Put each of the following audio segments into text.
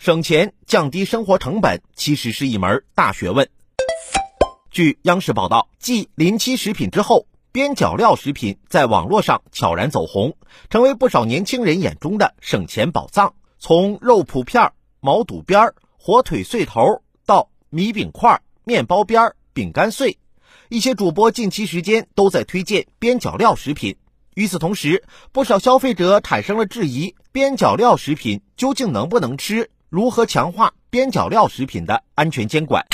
省钱降低生活成本其实是一门大学问。据央视报道，继临期食品之后，边角料食品在网络上悄然走红，成为不少年轻人眼中的省钱宝藏。从肉脯片、毛肚边、火腿碎头到米饼块、面包边、饼干碎，一些主播近期时间都在推荐边角料食品。与此同时，不少消费者产生了质疑：边角料食品究竟能不能吃？如何强化边角料食品的安全监管？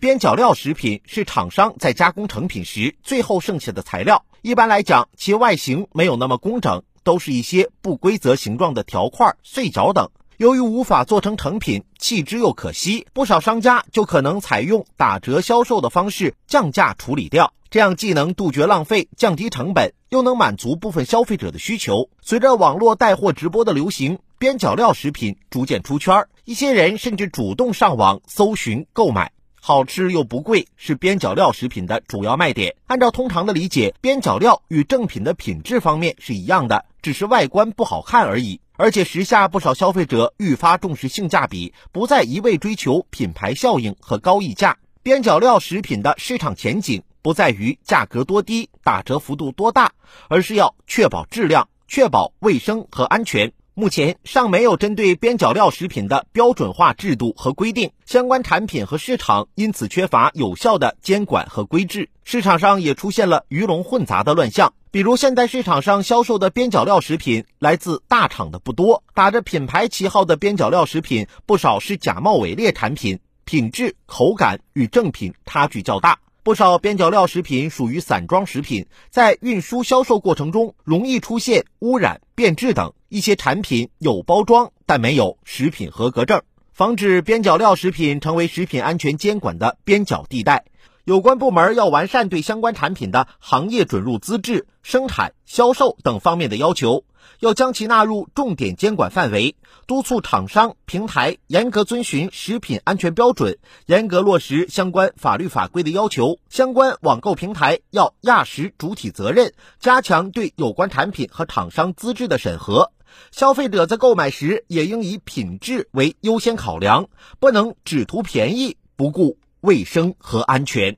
边角料食品是厂商在加工成品时最后剩下的材料，一般来讲，其外形没有那么工整，都是一些不规则形状的条块、碎角等。由于无法做成成品，弃之又可惜，不少商家就可能采用打折销售的方式降价处理掉。这样既能杜绝浪费、降低成本，又能满足部分消费者的需求。随着网络带货直播的流行，边角料食品逐渐出圈，一些人甚至主动上网搜寻购买。好吃又不贵，是边角料食品的主要卖点。按照通常的理解，边角料与正品的品质方面是一样的，只是外观不好看而已。而且时下不少消费者愈发重视性价比，不再一味追求品牌效应和高溢价。边角料食品的市场前景不在于价格多低、打折幅度多大，而是要确保质量、确保卫生和安全。目前尚没有针对边角料食品的标准化制度和规定，相关产品和市场因此缺乏有效的监管和规制，市场上也出现了鱼龙混杂的乱象。比如，现在市场上销售的边角料食品来自大厂的不多，打着品牌旗号的边角料食品不少是假冒伪劣产品，品质、口感与正品差距较大。不少边角料食品属于散装食品，在运输销售过程中容易出现污染、变质等。一些产品有包装，但没有食品合格证，防止边角料食品成为食品安全监管的边角地带。有关部门要完善对相关产品的行业准入资质、生产、销售等方面的要求，要将其纳入重点监管范围，督促厂商、平台严格遵循食品安全标准，严格落实相关法律法规的要求。相关网购平台要压实主体责任，加强对有关产品和厂商资质的审核。消费者在购买时也应以品质为优先考量，不能只图便宜不顾卫生和安全。